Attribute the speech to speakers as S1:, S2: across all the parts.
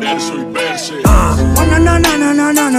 S1: perderse
S2: ah, no, no, no, no, no, no.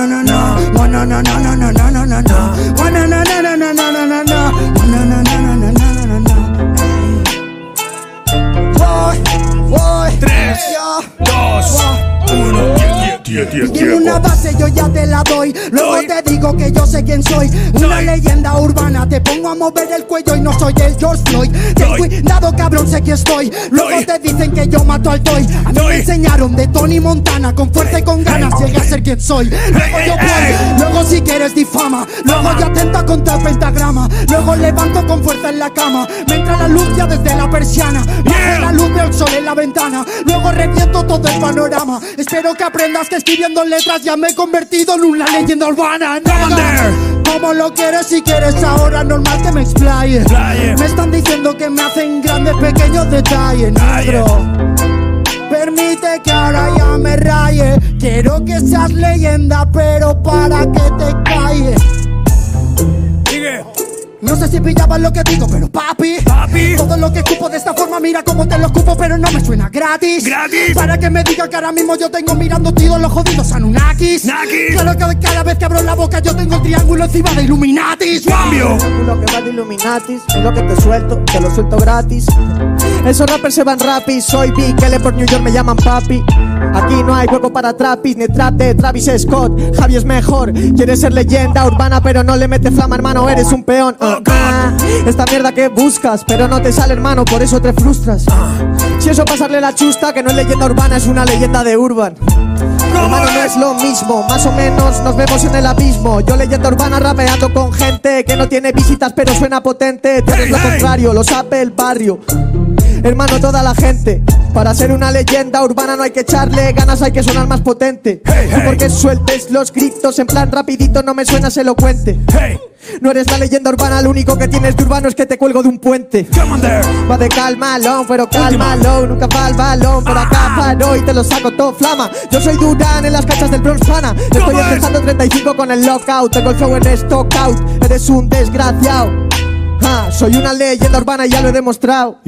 S2: Tiene una base, yo ya te la doy. Luego
S1: Doy.
S2: te digo que yo sé quién soy. Una leyenda urbana. Te pongo a mover el cuello y no soy el George Floyd. Ten
S1: Doy.
S2: cuidado, cabrón, sé que estoy. Luego
S1: Doy.
S2: te dicen que yo mato al toy. A mí me enseñaron de Tony Montana. Con fuerza y con ganas llegué a ser quien soy. Luego yo voy. Luego si quieres difama. Luego yo atento contra el pentagrama. Luego levanto con fuerza en la cama. Me entra la luz ya desde la persiana. Bajo
S1: Yeah.
S2: la luz veo el sol en la ventana. Luego reviento todo el panorama. Espero que aprendas que escribiendo letras ya me he convertido en una leyenda urbana.
S1: There.
S2: Como lo quieres si quieres ahora normal que me explaye. Me están diciendo que me hacen grandes pequeños detalles, negro. Permite que ahora ya me raye. Quiero que seas leyenda, pero para que te calles. No sé si pillabas lo que digo, pero papi,
S1: Papi.
S2: todo lo que escupo de esta forma, mira cómo te lo escupo, pero no me suena gratis.
S1: Gratis.
S2: Para que me diga que ahora mismo yo tengo mirando todos los jodidos Anunnakis.
S1: Nakis.
S2: Claro que cada vez que abro la boca yo tengo el triángulo encima de Illuminatis.
S1: Cambio.
S3: Lo que va de Illuminatis, y lo que te suelto, te lo suelto gratis. Esos rappers se van rapis, soy Big L por New York me llaman papi. Aquí no hay hueco para trapis, ni trap de Travis Scott. Javi es mejor, quieres ser leyenda urbana, pero no le mete flama, hermano, eres un peón. Ah, ah. Esta mierda que buscas, pero no te sale, hermano, por eso te frustras. Si eso pasarle la chusta, que no es leyenda urbana, es una leyenda de urban. Hermano, no es lo mismo, más o menos nos vemos en el abismo. Yo leyenda urbana rapeando con gente que no tiene visitas pero suena potente. Tú eres
S1: Hey,
S3: lo
S1: hey.
S3: contrario, lo sabe el barrio. Hermano, toda la gente. Para ser una leyenda urbana no hay que echarle ganas, hay que sonar más potente.
S1: Hey, hey.
S3: porque sueltes los gritos en plan rapidito no me suenas elocuente.
S1: Hey,
S3: No eres la leyenda urbana, lo único que tienes de urbano es que te cuelgo de un puente. Va de calmalón, pero calmalón Nunca va el balón, por acá paro y te lo saco todo flama Yo soy Durán en las canchas del Bronx Pana Estoy empezando 35 con el lockout Tengo el flow en stock out, eres un desgraciado Soy una leyenda urbana y ya lo he demostrado.